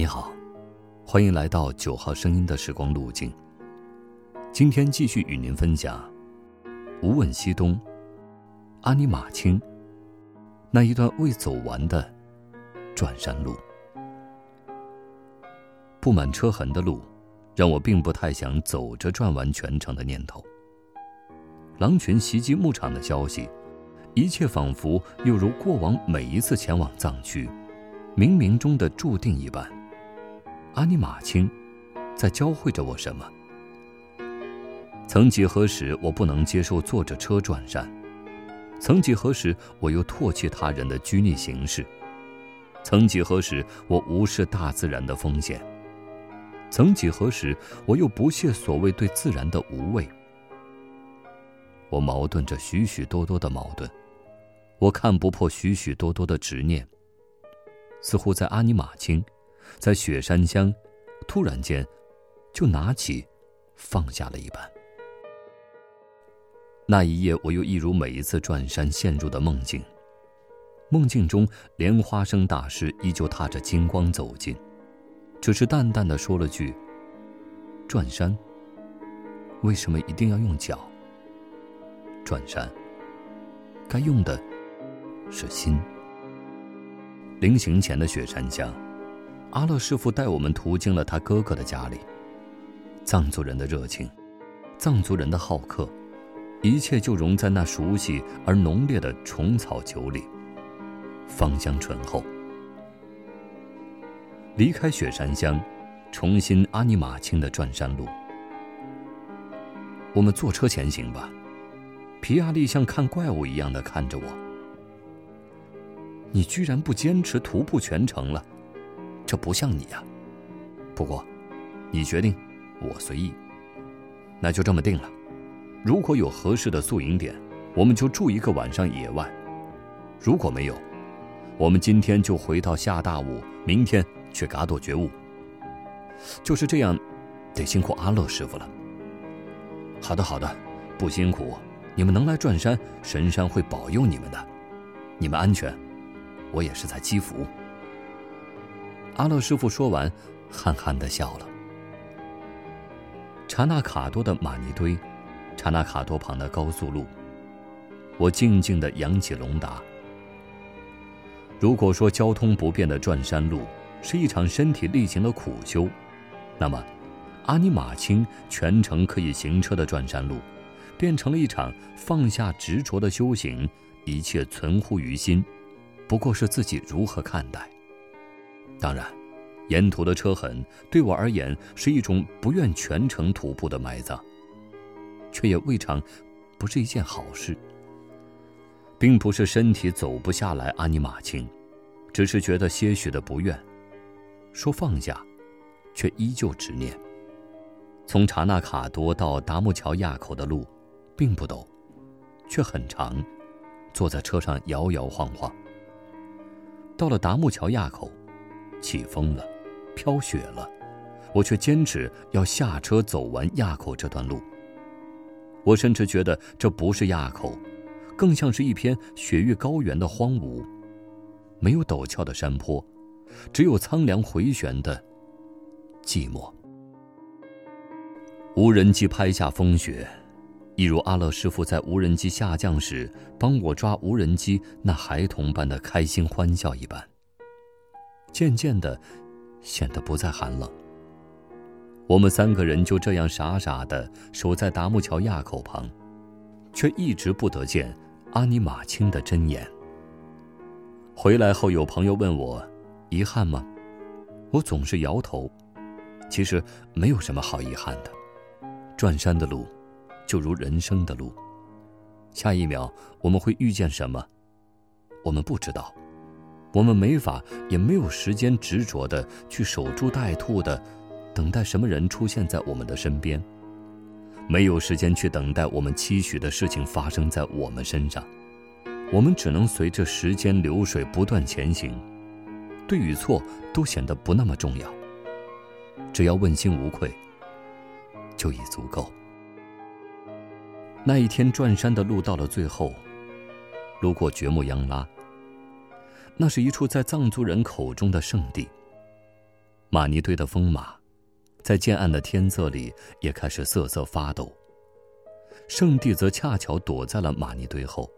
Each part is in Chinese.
你好，欢迎来到九号声音的时光路径。今天继续与您分享《无问西东》，阿尼玛卿那一段未走完的转山路。布满车痕的路，让我并不太想走着转完全程的念头。狼群袭击牧场的消息，一切仿佛又如过往每一次前往藏区，冥冥中的注定一般。阿尼玛卿，在教会着我什么？曾几何时，我不能接受坐着车转山；曾几何时，我又唾弃他人的拘泥形式；曾几何时，我无视大自然的风险；曾几何时，我又不屑所谓对自然的无畏。我矛盾着许许多多的矛盾，我看不破许许多多的执念。似乎在阿尼玛卿。在雪山乡，突然间，就拿起，放下了一般。那一夜，我又一如每一次转山陷入的梦境。梦境中，莲花生大师依旧踏着金光走近，只是淡淡的说了句：“转山，为什么一定要用脚？转山，该用的，是心。”临行前的雪山乡。阿乐师傅带我们途经了他哥哥的家里。藏族人的热情，藏族人的好客，一切就融在那熟悉而浓烈的虫草酒里，芳香醇厚。离开雪山乡，重新阿尼玛卿的转山路。我们坐车前行吧。皮亚利像看怪物一样的看着我。你居然不坚持徒步全程了？这不像你呀，不过，你决定，我随意。那就这么定了。如果有合适的宿营点，我们就住一个晚上野外；如果没有，我们今天就回到下大雾，明天去嘎朵觉悟。就是这样，得辛苦阿乐师傅了。好的，好的，不辛苦，你们能来转山，神山会保佑你们的，你们安全，我也是在积福。阿乐师傅说完，憨憨的笑了。查纳卡多的玛尼堆，查纳卡多旁的高速路，我静静的扬起龙达。如果说交通不便的转山路是一场身体力行的苦修，那么阿尼玛卿全程可以行车的转山路，变成了一场放下执着的修行，一切存乎于心，不过是自己如何看待。当然，沿途的车痕对我而言是一种不愿全程徒步的埋葬，却也未尝不是一件好事。并不是身体走不下来阿尼玛卿，只是觉得些许的不愿。说放下，却依旧执念。从查纳卡多到达木桥垭口的路，并不陡，却很长。坐在车上摇摇晃晃。到了达木桥垭口。起风了，飘雪了，我却坚持要下车走完垭口这段路。我甚至觉得这不是垭口，更像是一片雪域高原的荒芜，没有陡峭的山坡，只有苍凉回旋的寂寞。无人机拍下风雪，一如阿乐师傅在无人机下降时帮我抓无人机那孩童般的开心欢笑一般。渐渐的，显得不再寒冷。我们三个人就这样傻傻的守在达木桥垭口旁，却一直不得见阿尼玛卿的真颜。回来后，有朋友问我，遗憾吗？我总是摇头。其实没有什么好遗憾的。转山的路，就如人生的路。下一秒我们会遇见什么？我们不知道。我们没法，也没有时间执着的去守株待兔的，等待什么人出现在我们的身边。没有时间去等待我们期许的事情发生在我们身上。我们只能随着时间流水不断前行，对与错都显得不那么重要。只要问心无愧，就已足够。那一天转山的路到了最后，路过掘木央拉。那是一处在藏族人口中的圣地。玛尼堆的风马，在渐暗的天色里也开始瑟瑟发抖。圣地则恰巧躲在了玛尼堆后，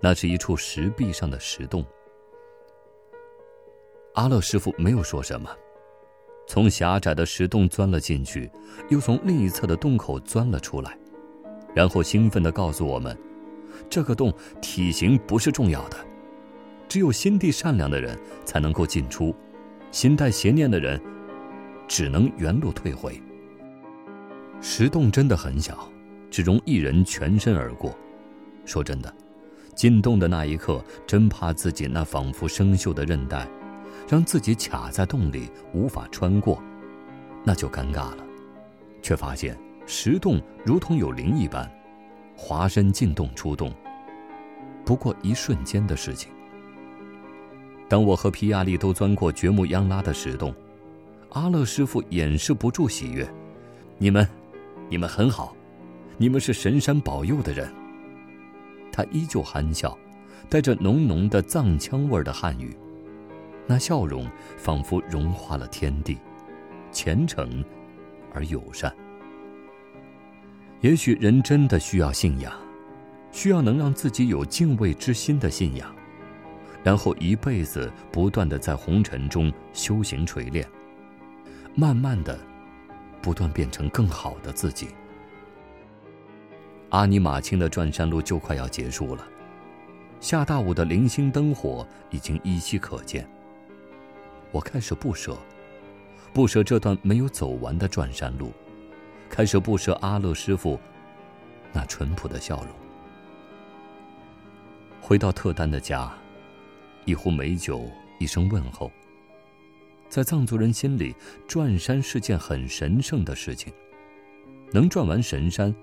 那是一处石壁上的石洞。阿乐师傅没有说什么，从狭窄的石洞钻了进去，又从另一侧的洞口钻了出来，然后兴奋地告诉我们：“这个洞体型不是重要的，只有心地善良的人才能够进出，心带邪念的人只能原路退回。”石洞真的很小，只容一人全身而过。说真的，进洞的那一刻，真怕自己那仿佛生锈的韧带。让自己卡在洞里无法穿过，那就尴尬了。却发现石洞如同有灵一般，滑身进洞出洞，不过一瞬间的事情。当我和皮亚利都钻过掘木央拉的石洞，阿乐师傅掩饰不住喜悦：“你们，你们很好，你们是神山保佑的人。”他依旧憨笑，带着浓浓的藏腔味的汉语。那笑容仿佛融化了天地，虔诚而友善。也许人真的需要信仰，需要能让自己有敬畏之心的信仰，然后一辈子不断的在红尘中修行锤炼，慢慢的，不断变成更好的自己。阿尼玛卿的转山路就快要结束了，下大雾的零星灯火已经依稀可见。我开始不舍，不舍这段没有走完的转山路，开始不舍阿乐师傅那淳朴的笑容。回到特丹的家，一壶美酒，一声问候。在藏族人心里，转山是件很神圣的事情，能转完神山，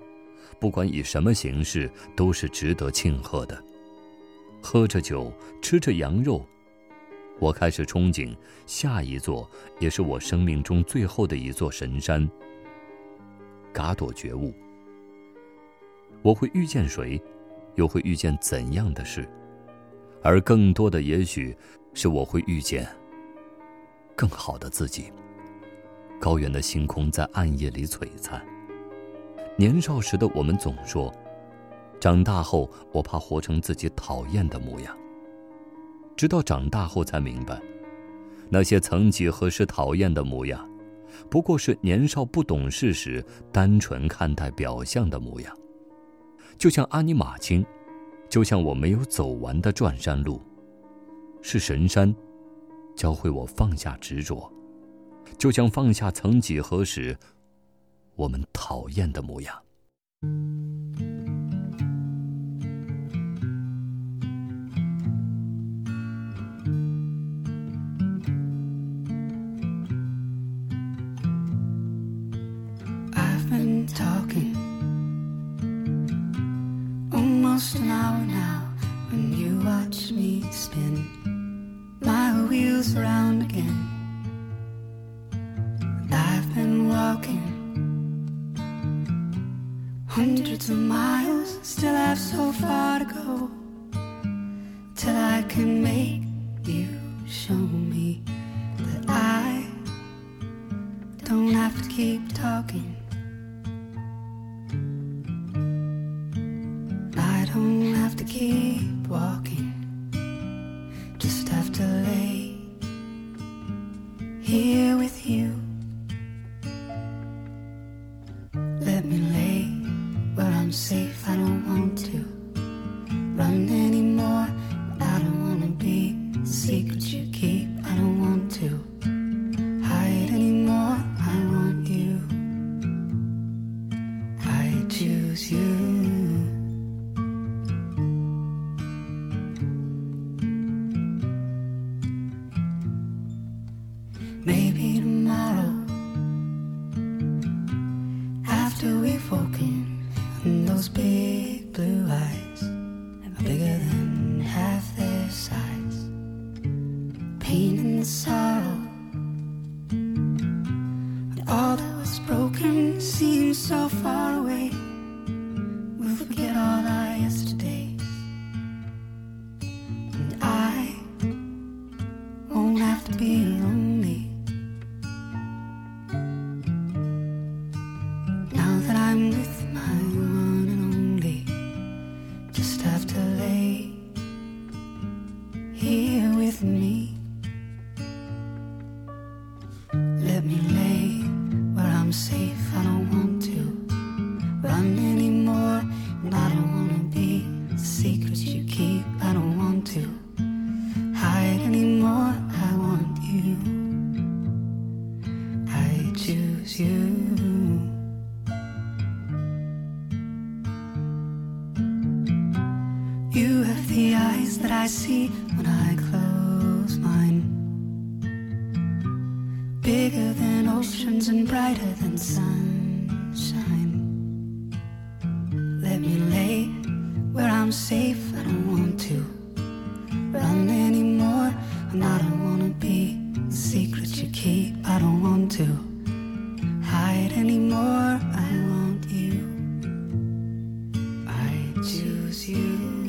不管以什么形式，都是值得庆贺的。喝着酒，吃着羊肉。我开始憧憬下一座，也是我生命中最后的一座神山——嘎朵觉悟。我会遇见谁，又会遇见怎样的事？而更多的，也许是我会遇见更好的自己。高原的星空在暗夜里璀璨。年少时的我们总说，长大后我怕活成自己讨厌的模样。直到长大后才明白，那些曾几何时讨厌的模样，不过是年少不懂事时单纯看待表象的模样。就像阿尼玛卿，就像我没有走完的转山路，是神山教会我放下执着，就像放下曾几何时我们讨厌的模样。Hundreds of miles, still have so far to go till I can make you show me that I don't have to keep talking. I don't have to keep walking, just have to lay here with you. Pain and sorrow, and all that was broken seems so far away. bigger than oceans and brighter than sunshine. Let me lay where I'm safe. I don't want to run anymore, and I don't wanna be the secret you keep. I don't want to hide anymore. I want you. I choose you.